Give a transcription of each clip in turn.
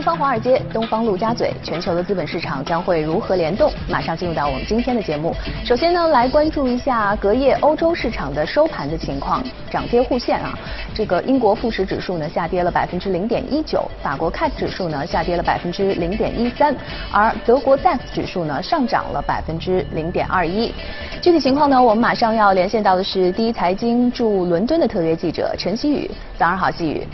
东方华尔街，东方陆家嘴，全球的资本市场将会如何联动？马上进入到我们今天的节目。首先呢，来关注一下隔夜欧洲市场的收盘的情况，涨跌互现啊。这个英国富时指数呢下跌了百分之零点一九，法国 c a t 指数呢下跌了百分之零点一三，而德国 DAX 指数呢上涨了百分之零点二一。具体情况呢，我们马上要连线到的是第一财经驻伦敦的特约记者陈希宇。早上好，希宇。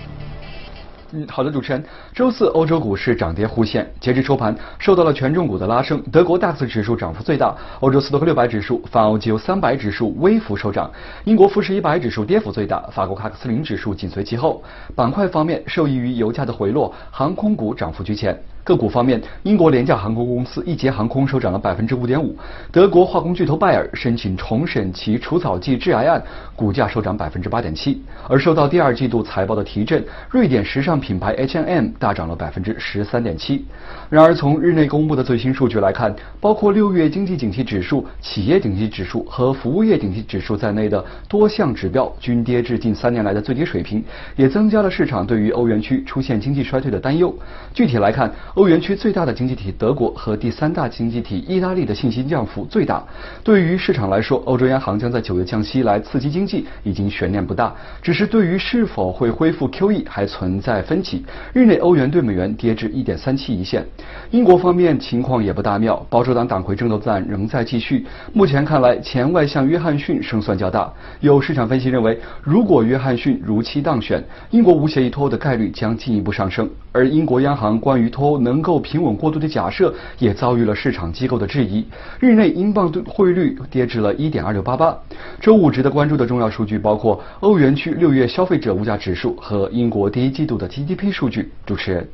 嗯，好的，主持人。周四欧洲股市涨跌互现，截至收盘，受到了权重股的拉升，德国 DAX 指数涨幅最大，欧洲斯托克六百指数、泛欧 G 三百指数微幅收涨，英国富时一百指数跌幅最大，法国卡克斯林指数紧随其后。板块方面，受益于油价的回落，航空股涨幅居前。个股方面，英国廉价航空公司易捷航空收涨了百分之五点五，德国化工巨头拜耳申请重审其除草剂致癌案，股价收涨百分之八点七。而受到第二季度财报的提振，瑞典时尚品牌 H&M 大涨了百分之十三点七。然而，从日内公布的最新数据来看，包括六月经济景气指数、企业景气指数和服务业景气指数在内的多项指标均跌至近三年来的最低水平，也增加了市场对于欧元区出现经济衰退的担忧。具体来看，欧元区最大的经济体德国和第三大经济体意大利的信心降幅最大。对于市场来说，欧洲央行将在九月降息来刺激经济，已经悬念不大。只是对于是否会恢复 QE 还存在分歧。日内欧元对美元跌至一点三七一线。英国方面情况也不大妙，保守党党魁争夺战仍在继续。目前看来，前外相约翰逊胜算较大。有市场分析认为，如果约翰逊如期当选，英国无协议脱欧的概率将进一步上升。而英国央行关于脱欧能够平稳过渡的假设，也遭遇了市场机构的质疑。日内英镑兑汇率跌至了一点二六八八。周五值得关注的重要数据包括欧元区六月消费者物价指数和英国第一季度的 GDP 数据。主持人。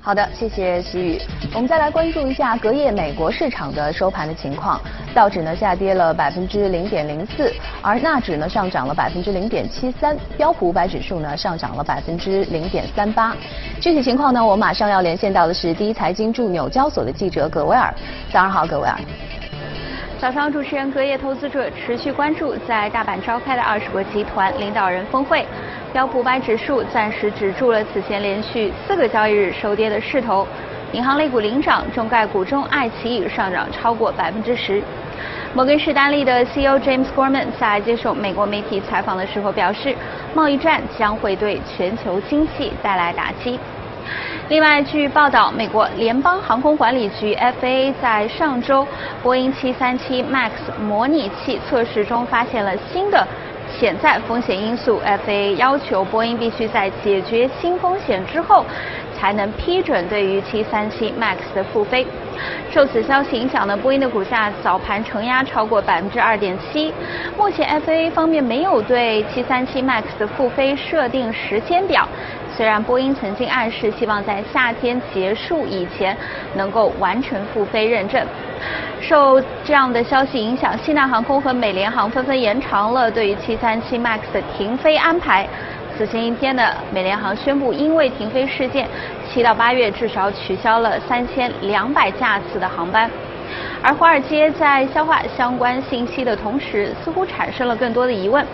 好的，谢谢习宇。我们再来关注一下隔夜美国市场的收盘的情况。道指呢下跌了百分之零点零四，而纳指呢上涨了百分之零点七三，标普五百指数呢上涨了百分之零点三八。具体情况呢，我马上要连线到的是第一财经驻纽交所的记者葛维尔。早上好，葛维尔。早上，主持人，隔夜投资者持续关注在大阪召开的二十国集团领导人峰会。标普五百指数暂时止住了此前连续四个交易日收跌的势头，银行类股领涨，中概股中爱奇艺上涨超过百分之十。摩根士丹利的 CEO James Gorman 在接受美国媒体采访的时候表示，贸易战将会对全球经济带来打击。另外，据报道，美国联邦航空管理局 FAA 在上周波音737 MAX 模拟器测试中发现了新的。潜在风险因素，FAA 要求波音必须在解决新风险之后，才能批准对于737 MAX 的复飞。受此消息影响呢，波音的股价早盘承压超过百分之二点七。目前 FAA 方面没有对737 MAX 的复飞设定时间表。虽然波音曾经暗示希望在夏天结束以前能够完成复飞认证。受这样的消息影响，西南航空和美联航纷纷延长了对于737 MAX 的停飞安排。此前一天的美联航宣布，因为停飞事件，七到八月至少取消了三千两百架次的航班。而华尔街在消化相关信息的同时，似乎产生了更多的疑问。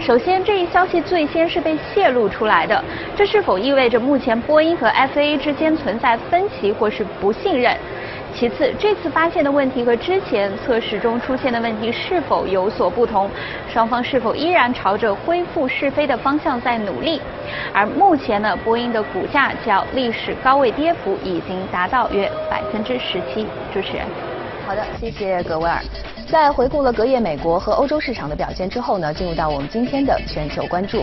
首先，这一消息最先是被泄露出来的，这是否意味着目前波音和 FAA 之间存在分歧或是不信任？其次，这次发现的问题和之前测试中出现的问题是否有所不同？双方是否依然朝着恢复试飞的方向在努力？而目前呢，波音的股价较历史高位跌幅已经达到约百分之十七。主持人，好的，谢谢格威尔。在回顾了隔夜美国和欧洲市场的表现之后呢，进入到我们今天的全球关注。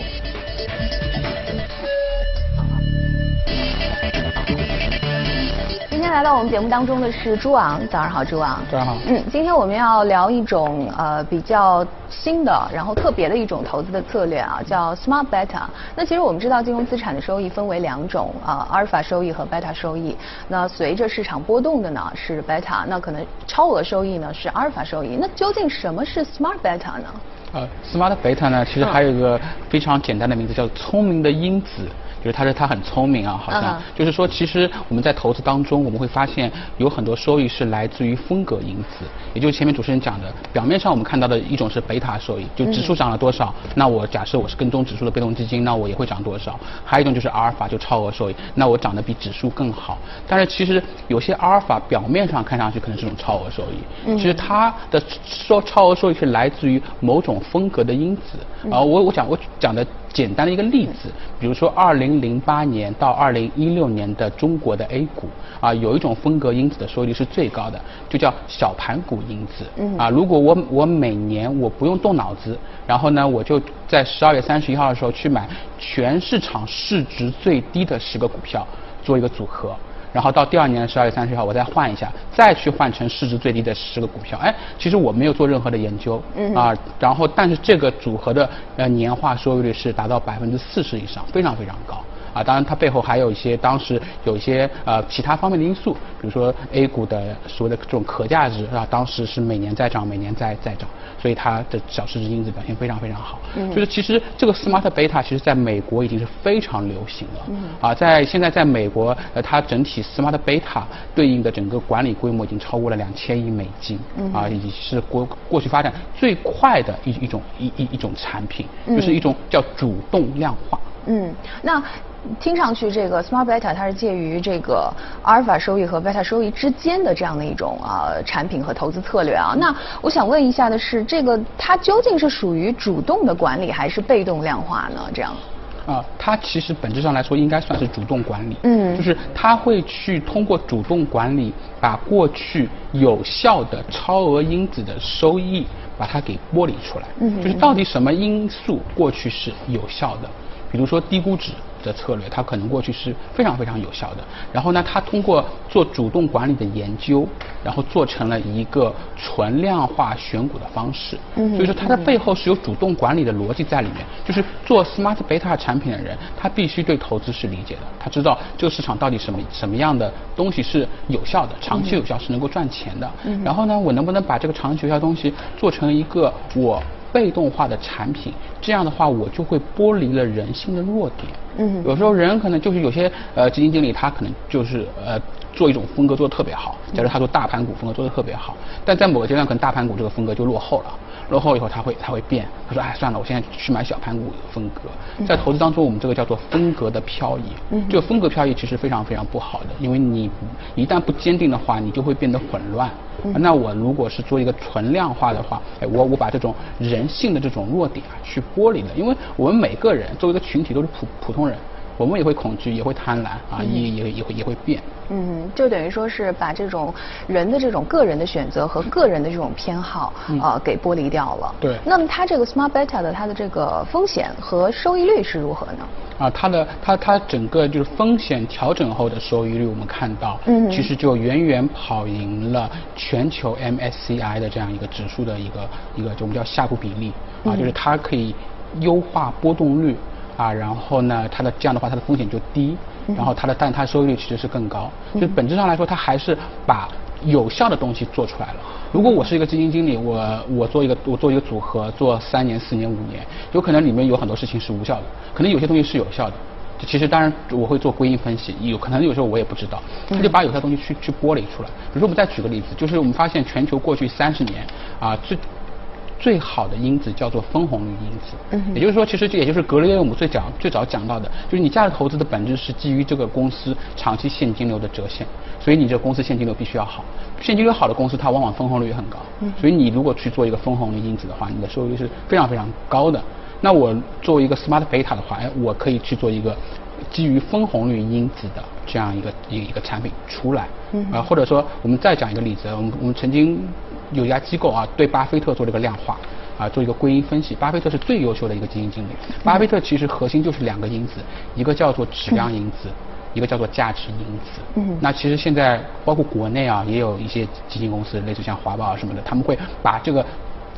来到我们节目当中的是朱昂，早上好，朱昂。早上好。嗯，今天我们要聊一种呃比较新的，然后特别的一种投资的策略啊，叫 Smart Beta。那其实我们知道金融资产的收益分为两种啊，阿尔法收益和贝塔收益。那随着市场波动的呢是贝塔，那可能超额收益呢是阿尔法收益。那究竟什么是 Smart Beta 呢？呃，Smart Beta 呢，其实还有一个非常简单的名字，叫聪明的因子。就是他说他很聪明啊，好像就是说，其实我们在投资当中，我们会发现有很多收益是来自于风格因子，也就是前面主持人讲的，表面上我们看到的一种是贝塔收益，就指数涨了多少，那我假设我是跟踪指数的被动基金，那我也会涨多少；还有一种就是阿尔法，就超额收益，那我涨得比指数更好。但是其实有些阿尔法表面上看上去可能是种超额收益，其实它的收超额收益是来自于某种风格的因子。啊，我我讲我讲的。简单的一个例子，比如说二零零八年到二零一六年的中国的 A 股啊，有一种风格因子的收益率是最高的，就叫小盘股因子。啊，如果我我每年我不用动脑子，然后呢，我就在十二月三十一号的时候去买全市场市值最低的十个股票做一个组合。然后到第二年的十二月三十号，我再换一下，再去换成市值最低的十个股票。哎，其实我没有做任何的研究，啊，然后但是这个组合的呃年化收益率是达到百分之四十以上，非常非常高。啊，当然它背后还有一些当时有一些呃其他方面的因素，比如说 A 股的所谓的这种可价值啊，当时是每年在涨，每年在在涨，所以它的小市值因子表现非常非常好。嗯。就是其实这个 Smart Beta 其实在美国已经是非常流行了。嗯。啊，在现在在美国，呃，它整体 Smart Beta 对应的整个管理规模已经超过了两千亿美金。嗯。啊，已是过过去发展最快的一一种一一一种产品，就是一种叫主动量化。嗯，那。听上去，这个 Smart Beta 它是介于这个阿尔法收益和 beta 收益之间的这样的一种啊产品和投资策略啊。那我想问一下的是，这个它究竟是属于主动的管理还是被动量化呢？这样？啊，它其实本质上来说应该算是主动管理。嗯。就是它会去通过主动管理，把过去有效的超额因子的收益把它给剥离出来。嗯。就是到底什么因素过去是有效的？比如说低估值。的策略，它可能过去是非常非常有效的。然后呢，它通过做主动管理的研究，然后做成了一个存量化选股的方式。嗯，所以说它的背后是有主动管理的逻辑在里面。就是做 smart beta 产品的人，他必须对投资是理解的，他知道这个市场到底什么什么样的东西是有效的，长期有效是能够赚钱的。嗯，然后呢，我能不能把这个长期有效东西做成一个我。被动化的产品，这样的话我就会剥离了人性的弱点。嗯，有时候人可能就是有些呃基金经理他可能就是呃做一种风格做的特别好，假如他做大盘股风格做的特别好，但在某个阶段可能大盘股这个风格就落后了。落后以后，他会他会变。他说：“哎，算了，我现在去买小盘股风格。”在投资当中，我们这个叫做风格的漂移。这个风格漂移其实非常非常不好的，因为你一旦不坚定的话，你就会变得混乱。那我如果是做一个存量化的话，哎，我我把这种人性的这种弱点啊去剥离了，因为我们每个人作为一个群体都是普普通人。我们也会恐惧，也会贪婪啊，也也也会也会变。嗯，就等于说是把这种人的这种个人的选择和个人的这种偏好啊给剥离掉了。对。那么它这个 Smart Beta 的它的这个风险和收益率是如何呢？啊，它的它它整个就是风险调整后的收益率，我们看到，嗯，其实就远远跑赢了全球 MSCI 的这样一个指数的一个一个就我们叫下部比例啊，就是它可以优化波动率。啊，然后呢，它的这样的话，它的风险就低，然后它的，但它收益率其实是更高。就本质上来说，它还是把有效的东西做出来了。如果我是一个基金经理，我我做一个我做一个组合，做三年、四年、五年，有可能里面有很多事情是无效的，可能有些东西是有效的。其实当然我会做归因分析，有可能有时候我也不知道，他就把有效东西去去剥离出来。比如说我们再举个例子，就是我们发现全球过去三十年啊最。最好的因子叫做分红率因子，嗯也就是说，其实这也就是格雷厄姆最讲最早讲到的，就是你价值投资的本质是基于这个公司长期现金流的折现，所以你这公司现金流必须要好，现金流好的公司它往往分红率也很高，嗯所以你如果去做一个分红率因子的话，你的收益率是非常非常高的。那我作为一个 smart beta 的话，哎，我可以去做一个基于分红率因子的这样一个一一个产品出来，啊，或者说我们再讲一个例子，我们我们曾经。有一家机构啊，对巴菲特做了一个量化，啊，做一个归因分析。巴菲特是最优秀的一个基金经理。巴菲特其实核心就是两个因子，一个叫做质量因子，一个叫做价值因子。嗯，那其实现在包括国内啊，也有一些基金公司，类似像华宝啊什么的，他们会把这个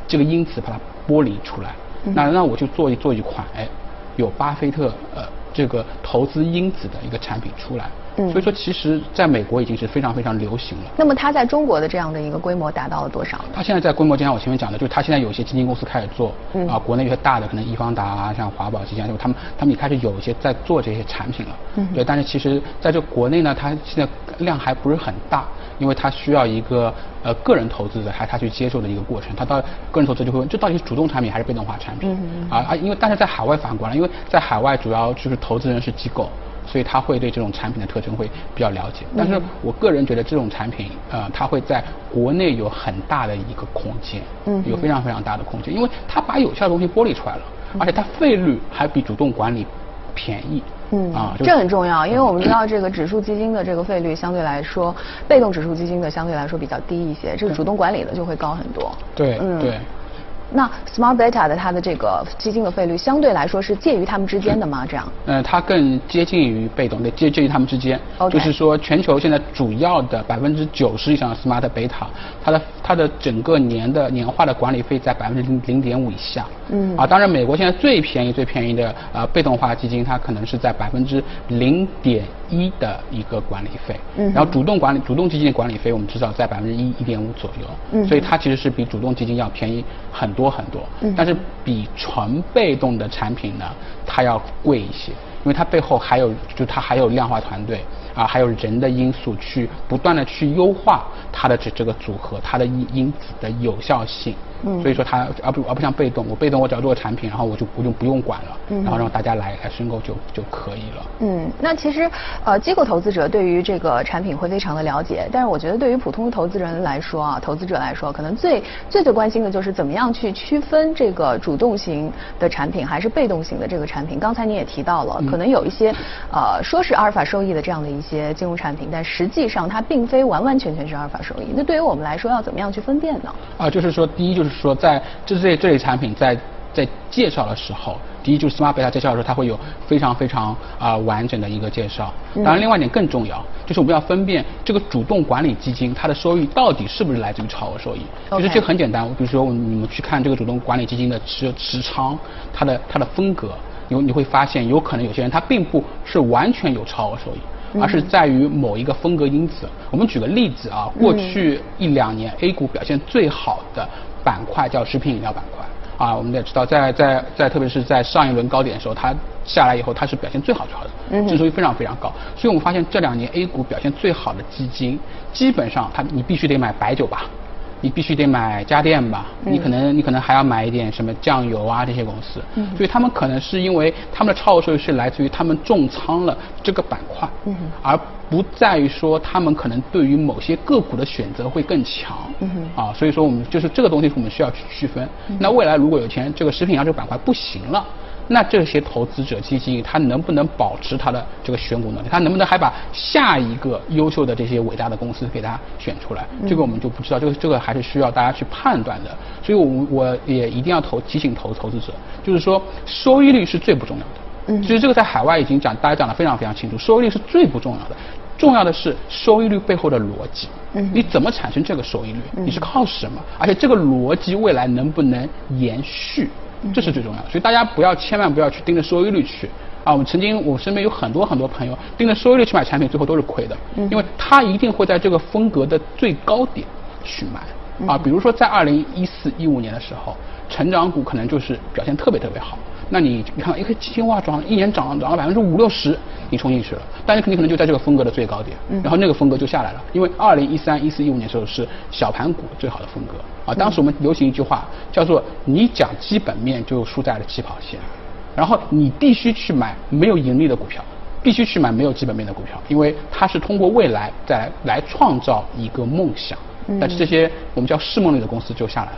这个因子把它剥离出来。那那我就做一做一款，哎，有巴菲特呃这个投资因子的一个产品出来。嗯，所以说其实在美国已经是非常非常流行了。那么它在中国的这样的一个规模达到了多少？它现在在规模，就像我前面讲的，就是它现在有一些基金公司开始做，啊，国内有些大的可能易方达啊，像华宝基金，就他们他们也开始有一些在做这些产品了。嗯，对，但是其实在这国内呢，它现在量还不是很大，因为它需要一个呃个人投资者还他去接受的一个过程。他到个人投资就会问，这到底是主动产品还是被动化产品？啊啊，因为但是在海外反过来，因为在海外主要就是投资人是机构。所以他会对这种产品的特征会比较了解，但是我个人觉得这种产品，呃，它会在国内有很大的一个空间，嗯，有非常非常大的空间，因为它把有效的东西剥离出来了，而且它费率还比主动管理便宜，嗯，啊，这很重要，因为我们知道这个指数基金的这个费率相对来说，被动指数基金的相对来说比较低一些，这个主动管理的就会高很多，对，嗯，对。那 Smart Beta 的它的这个基金的费率相对来说是介于它们之间的吗？这样？嗯，它更接近于被动，对，介介于它们之间。就是说，全球现在主要的百分之九十以上的 Smart Beta，它的它的整个年的年化的管理费在百分之零零点五以下。嗯。啊，当然，美国现在最便宜最便宜的呃被动化基金，它可能是在百分之零点一的一个管理费。嗯。然后主动管理主动基金的管理费，我们知道在百分之一一点五左右。嗯。所以它其实是比主动基金要便宜很。多很多，但是比纯被动的产品呢，它要贵一些，因为它背后还有，就它还有量化团队啊，还有人的因素去不断的去优化它的这这个组合，它的因因子的有效性。嗯，所以说它而不而不像被动，我被动我只要做个产品，然后我就我就不用管了，然后让大家来来申购就就可以了。嗯，那其实呃机构投资者对于这个产品会非常的了解，但是我觉得对于普通的投资人来说啊，投资者来说，可能最最最关心的就是怎么样去区分这个主动型的产品还是被动型的这个产品。刚才你也提到了，可能有一些呃说是阿尔法收益的这样的一些金融产品，但实际上它并非完完全全是阿尔法收益。那对于我们来说，要怎么样去分辨呢？啊，就是说第一就是。说在这这这类产品在在介绍的时候，第一就是 Smart Beta 介绍的时候，它会有非常非常啊完整的一个介绍。当然，另外一点更重要，就是我们要分辨这个主动管理基金它的收益到底是不是来自于超额收益。其实这很简单，比如说你们去看这个主动管理基金的持持仓，它的它的风格，你你会发现有可能有些人他并不是完全有超额收益。而是在于某一个风格因子。我们举个例子啊，过去一两年 A 股表现最好的板块叫食品饮料板块啊。我们也知道，在在在，特别是在上一轮高点的时候，它下来以后，它是表现最好最好的，指数非常非常高。所以我们发现这两年 A 股表现最好的基金，基本上它你必须得买白酒吧。你必须得买家电吧，你可能你可能还要买一点什么酱油啊这些公司，所以他们可能是因为他们的超额收益是来自于他们重仓了这个板块，而不在于说他们可能对于某些个股的选择会更强，啊，所以说我们就是这个东西我们需要去区分。那未来如果有一天这个食品啊这个板块不行了。那这些投资者基金，他能不能保持他的这个选股能力？他能不能还把下一个优秀的这些伟大的公司给他选出来？这个我们就不知道，这个这个还是需要大家去判断的。所以，我我也一定要投提醒投投资者，就是说收益率是最不重要的。嗯。其实这个在海外已经讲，大家讲得非常非常清楚，收益率是最不重要的，重要的是收益率背后的逻辑。嗯。你怎么产生这个收益率？你是靠什么？而且这个逻辑未来能不能延续？这是最重要的，所以大家不要千万不要去盯着收益率去啊！我们曾经我身边有很多很多朋友盯着收益率去买产品，最后都是亏的，因为他一定会在这个风格的最高点去买啊。比如说在二零一四一五年的时候，成长股可能就是表现特别特别好。那你你看一个基金哇涨一年涨涨了百分之五六十，你冲进去了，但是肯定可能就在这个风格的最高点，然后那个风格就下来了，因为二零一三一四一五年时候是小盘股最好的风格。啊，当时我们流行一句话叫做你讲基本面就输在了起跑线，然后你必须去买没有盈利的股票，必须去买没有基本面的股票，因为它是通过未来再来来创造一个梦想，但是这些我们叫市梦类的公司就下来了。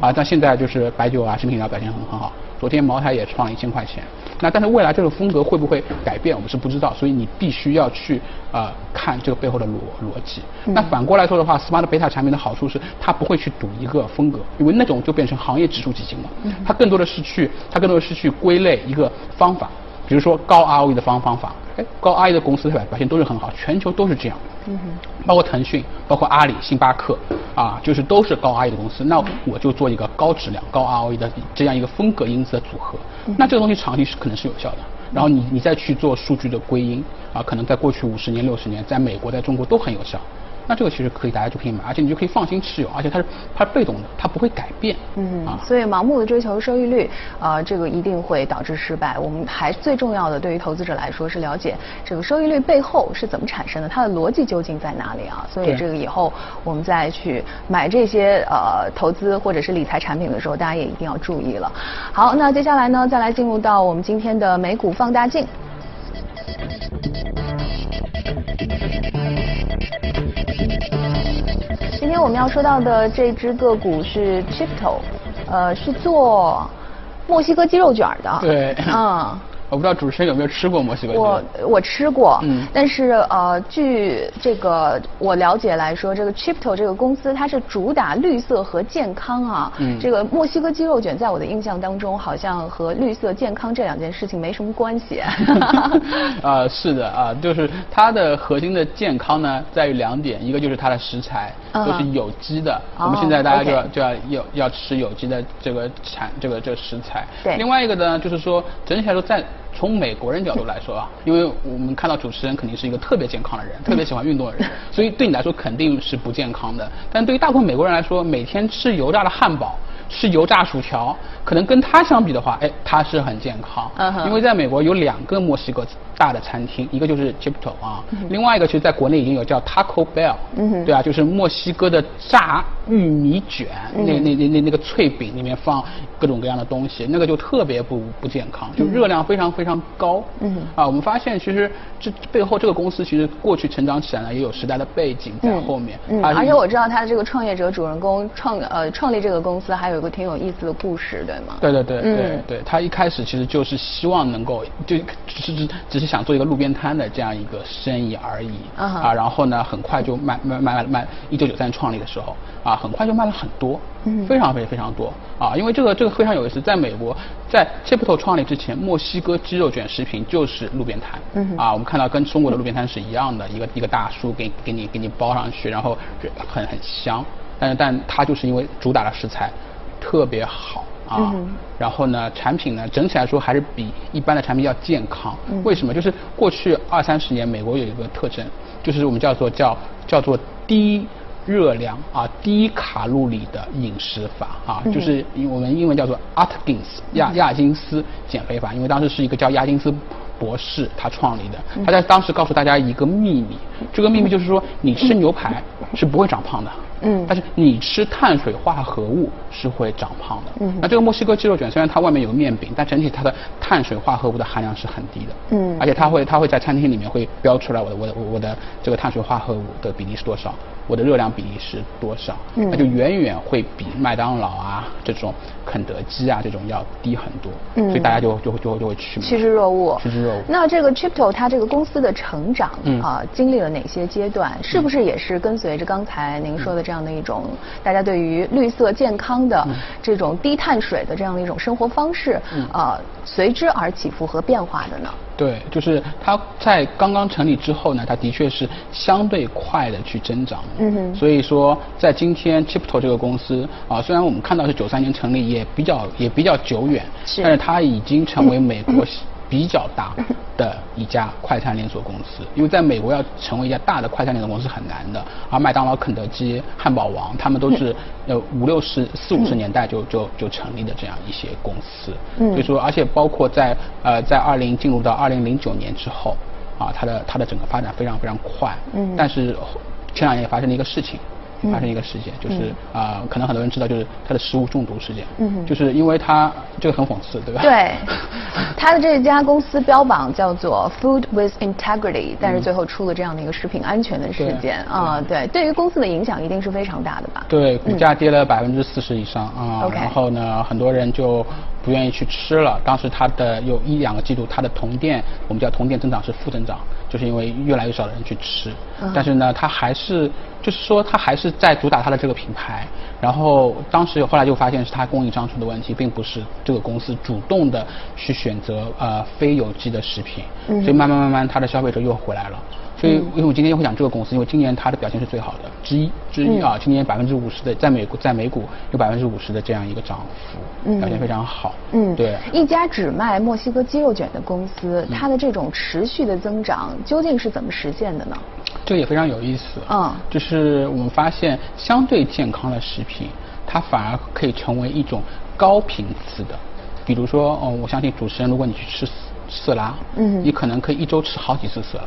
啊，但现在就是白酒啊、食品饮料表现很很好。昨天茅台也创了一千块钱。那但是未来这个风格会不会改变，我们是不知道。所以你必须要去呃看这个背后的逻逻辑。那反过来说的话，smart beta 产品的好处是它不会去赌一个风格，因为那种就变成行业指数基金了。它更多的是去它更多的是去归类一个方法。比如说高 ROE 的方方法，哎，高 ROE 的公司表表现都是很好，全球都是这样。嗯哼。包括腾讯，包括阿里、星巴克，啊，就是都是高 ROE 的公司。那我就做一个高质量、高 ROE 的这样一个风格因子的组合。那这个东西长期是可能是有效的。然后你你再去做数据的归因，啊，可能在过去五十年、六十年，在美国、在中国都很有效。那这个其实可以，大家就可以买，而且你就可以放心持有，而且它是它是被动的，它不会改变。嗯，啊，所以盲目的追求收益率，呃，这个一定会导致失败。我们还最重要的，对于投资者来说是了解这个收益率背后是怎么产生的，它的逻辑究竟在哪里啊？所以这个以后我们再去买这些呃投资或者是理财产品的时候，大家也一定要注意了。好，那接下来呢，再来进入到我们今天的美股放大镜。天我们要说到的这只个股是 Chipto，呃，是做墨西哥鸡肉卷的。对。嗯。我不知道主持人有没有吃过墨西哥我我吃过，嗯，但是呃，据这个我了解来说，这个 Chipto 这个公司它是主打绿色和健康啊。嗯。这个墨西哥鸡肉卷在我的印象当中，好像和绿色健康这两件事情没什么关系。啊，是的啊，就是它的核心的健康呢，在于两点，一个就是它的食材都是有机的，我们现在大家就要就要要要吃有机的这个产这个这个食材。对。另外一个呢，就是说整体来说在从美国人角度来说啊，因为我们看到主持人肯定是一个特别健康的人，特别喜欢运动的人，所以对你来说肯定是不健康的。但对于大部分美国人来说，每天吃油炸的汉堡。吃油炸薯条，可能跟它相比的话，哎，它是很健康。嗯因为在美国有两个墨西哥大的餐厅，一个就是 Chipto 啊，另外一个其实在国内已经有叫 Taco Bell。嗯哼。对啊，就是墨西哥的炸玉米卷，那那那那那个脆饼里面放各种各样的东西，那个就特别不不健康，就热量非常非常高。嗯。啊，我们发现其实这背后这个公司其实过去成长起来呢，也有时代的背景在后面。嗯。而且我知道他的这个创业者主人公创呃创立这个公司还有。一个挺有意思的故事，对吗？对对对对对，他一开始其实就是希望能够，就只是只是想做一个路边摊的这样一个生意而已啊。然后呢，很快就卖卖卖卖，一九九三创立的时候啊，很快就卖了很多，非常非常非常多啊。因为这个这个非常有意思，在美国，在 Chipto 创立之前，墨西哥鸡肉卷食品就是路边摊啊。我们看到跟中国的路边摊是一样的，一个一个大叔给给你给你包上去，然后很很香。但是但它就是因为主打的食材。特别好啊，然后呢，产品呢，整体来说还是比一般的产品要健康。为什么？就是过去二三十年，美国有一个特征，就是我们叫做叫叫做低热量啊、低卡路里的饮食法啊，就是我们英文叫做 Atkins 亚亚金斯减肥法。因为当时是一个叫亚金斯博士他创立的，他在当时告诉大家一个秘密，这个秘密就是说，你吃牛排是不会长胖的。嗯，但是你吃碳水化合物是会长胖的。嗯，那这个墨西哥鸡肉卷虽然它外面有个面饼，但整体它的碳水化合物的含量是很低的。嗯，而且它会它会在餐厅里面会标出来我的我的我的这个碳水化合物的比例是多少，我的热量比例是多少。嗯，那就远远会比麦当劳啊这种肯德基啊这种要低很多。嗯，所以大家就就就会就会去趋之若鹜。趋之若鹜。那这个 Chipto 它这个公司的成长啊，经历了哪些阶段？是不是也是跟随着刚才您说的这样？这样的一种，大家对于绿色健康的这种低碳水的这样的一种生活方式，呃，随之而起伏和变化的呢？对，就是它在刚刚成立之后呢，它的确是相对快的去增长。嗯哼。所以说，在今天 Chipto 这个公司啊，虽然我们看到是九三年成立，也比较也比较久远，是，但是它已经成为美国。比较大的一家快餐连锁公司，因为在美国要成为一家大的快餐连锁公司很难的，而麦当劳、肯德基、汉堡王，他们都是呃五六十四五十年代就就就成立的这样一些公司，所以说，而且包括在呃在二零进入到二零零九年之后，啊，它的它的整个发展非常非常快，嗯，但是前两年也发生了一个事情。发生一个事件，就是啊，可能很多人知道，就是他的食物中毒事件。嗯，就是因为他这个很讽刺，对吧？对，他的这家公司标榜叫做 Food with Integrity，但是最后出了这样的一个食品安全的事件。啊，对，对。于公司的影响一定是非常大的吧？对，股价跌了百分之四十以上啊，然后呢，很多人就不愿意去吃了。当时它的有一两个季度，它的同店，我们叫同店增长是负增长。就是因为越来越少的人去吃，但是呢，它还是就是说它还是在主打它的这个品牌，然后当时后来就发现是它供应商出的问题，并不是这个公司主动的去选择呃非有机的食品，所以慢慢慢慢它的消费者又回来了。所以，因为我今天会讲这个公司，因为今年它的表现是最好的之一之一啊，今年百分之五十的在美国在美股有百分之五十的这样一个涨幅，表现非常好。嗯，对。一家只卖墨西哥鸡肉卷的公司，它的这种持续的增长究竟是怎么实现的呢？这个也非常有意思。嗯，就是我们发现相对健康的食品，它反而可以成为一种高频次的，比如说，哦，我相信主持人，如果你去吃色拉，嗯，你可能可以一周吃好几次色拉。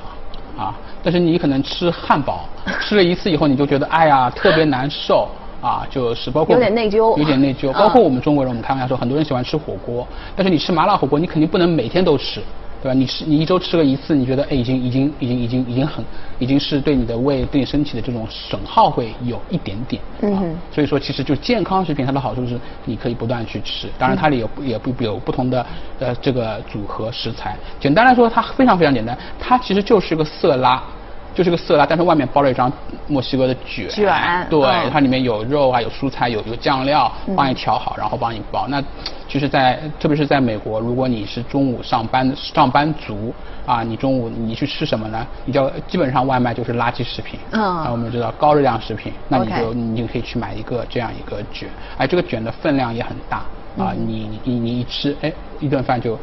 啊，但是你可能吃汉堡，吃了一次以后，你就觉得哎呀特别难受啊，就是包括有点内疚，有点内疚。包括我们中国人，我们开玩笑说，很多人喜欢吃火锅，但是你吃麻辣火锅，你肯定不能每天都吃。对吧？你吃你一周吃个一次，你觉得哎，已经已经已经已经已经很，已经是对你的胃对你身体的这种损耗会有一点点。嗯。所以说，其实就健康食品，它的好处是你可以不断去吃。当然，它里有也不有不同的呃这个组合食材。简单来说，它非常非常简单，它其实就是个色拉。就是个色拉，但是外面包了一张墨西哥的卷，卷，对，它里面有肉啊，有蔬菜，有有酱料，帮你调好，然后帮你包。那其实，在特别是在美国，如果你是中午上班上班族啊，你中午你去吃什么呢？你叫基本上外卖就是垃圾食品，嗯，那我们知道高热量食品，那你就你就可以去买一个这样一个卷，哎，这个卷的分量也很大。啊，你你你一吃，哎，一顿饭就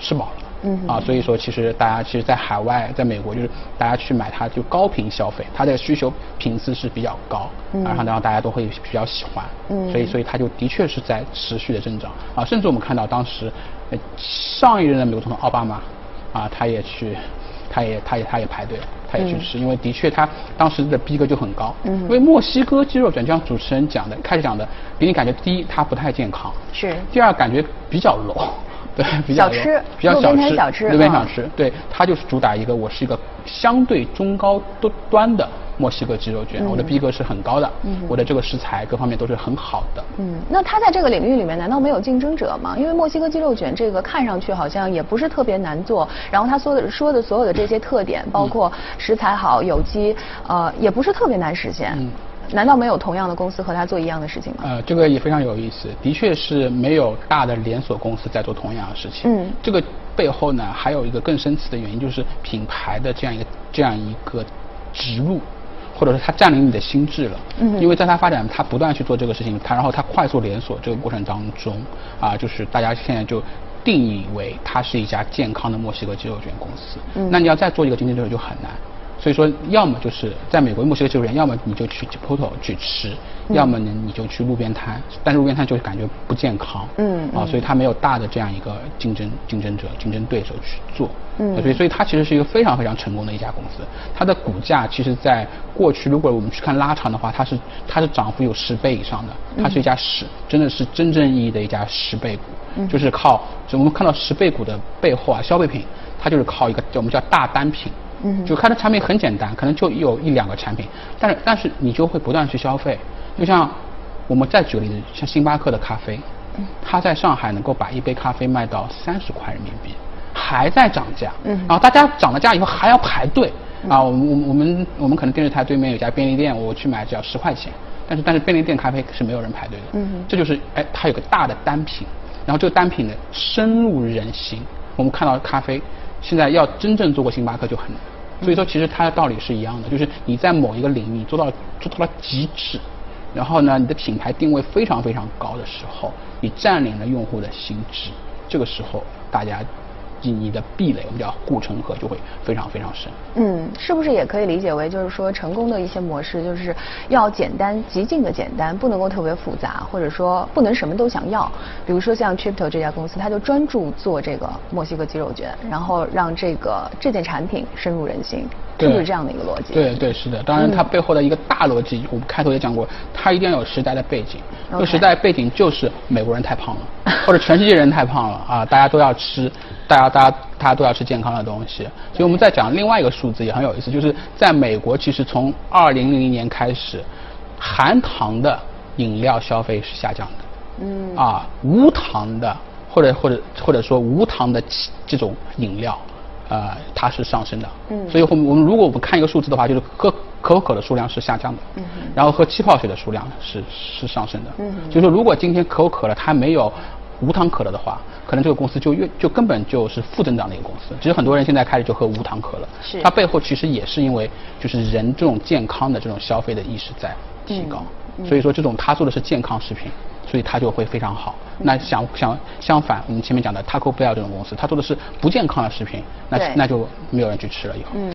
吃饱了。嗯。啊，所以说其实大家其实，在海外，在美国，就是大家去买它就高频消费，它的需求频次是比较高，嗯。然后然后大家都会比较喜欢，嗯，所以所以它就的确是在持续的增长。啊，甚至我们看到当时上一任的美国总统奥巴马啊，他也去，他也他也他也排队，他也去吃，因为的确他当时的逼格就很高，嗯，因为墨西哥鸡肉卷就像主持人讲的，开始讲的，给你感觉第一它不太健康，是，第二感觉比较 low。对，比较小吃，比较小吃，小吃，路边小吃，对，它就是主打一个，我是一个相对中高端的墨西哥鸡肉卷，我的逼格是很高的，我的这个食材各方面都是很好的。嗯，那它在这个领域里面难道没有竞争者吗？因为墨西哥鸡肉卷这个看上去好像也不是特别难做，然后他说的说的所有的这些特点，包括食材好、有机，呃，也不是特别难实现。难道没有同样的公司和他做一样的事情吗？呃，这个也非常有意思，的确是没有大的连锁公司在做同样的事情。嗯，这个背后呢，还有一个更深层的原因，就是品牌的这样一个这样一个植入，或者说它占领你的心智了。嗯，因为在它发展，它不断去做这个事情，它然后它快速连锁这个过程当中，啊，就是大家现在就定义为它是一家健康的墨西哥鸡肉卷公司。嗯，那你要再做一个竞争对手就很难。所以说，要么就是在美国墨西哥鸡肉卷，要么你就去 Chipotle 去吃，要么呢你就去路边摊，但是路边摊就感觉不健康，嗯，啊，所以它没有大的这样一个竞争竞争者、竞争对手去做，嗯，所以所以它其实是一个非常非常成功的一家公司，它的股价其实在过去如果我们去看拉长的话，它是它是涨幅有十倍以上的，它是一家十真的是真正意义的一家十倍股，就是靠我们看到十倍股的背后啊，消费品它就是靠一个我们叫大单品。嗯，就它的产品很简单，可能就有一两个产品，但是但是你就会不断去消费。就像我们再举个例子，像星巴克的咖啡，它在上海能够把一杯咖啡卖到三十块人民币，还在涨价。嗯，然后大家涨了价以后还要排队啊。我们我们我们可能电视台对面有家便利店，我去买只要十块钱，但是但是便利店咖啡是没有人排队的。嗯，这就是哎，它有个大的单品，然后这个单品呢深入人心。我们看到咖啡。现在要真正做过星巴克就很难，所以说其实它的道理是一样的，就是你在某一个领域做到做到了极致，然后呢，你的品牌定位非常非常高的时候，你占领了用户的心智，这个时候大家。你的壁垒，我们叫护城河，就会非常非常深。嗯，是不是也可以理解为，就是说成功的一些模式，就是要简单，极尽的简单，不能够特别复杂，或者说不能什么都想要。比如说像 Tripto 这家公司，它就专注做这个墨西哥鸡肉卷，然后让这个这件产品深入人心，是不是这样的一个逻辑？对对是的，当然它背后的一个大逻辑，我们开头也讲过，它一定要有时代的背景。这个时代背景就是美国人太胖了，或者全世界人太胖了啊，大家都要吃。大家，大家，大家都要吃健康的东西，所以我们再讲另外一个数字也很有意思，就是在美国，其实从二零零零年开始，含糖的饮料消费是下降的，嗯，啊，无糖的或者或者或者说无糖的这种饮料呃，它是上升的。嗯。所以，我们我们如果我们看一个数字的话，就是喝可口可乐数量是下降的。嗯。然后喝气泡水的数量是是上升的。嗯。就是说，如果今天可口可乐它没有无糖可乐的话，可能这个公司就越就根本就是负增长的一个公司。其实很多人现在开始就喝无糖可乐。是。它背后其实也是因为就是人这种健康的这种消费的意识在提高。嗯。所以说，这种他做的是健康食品。所以它就会非常好。那相相相反，我们前面讲的 Taco Bell 这种公司，它做的是不健康的食品，那那就没有人去吃了以后。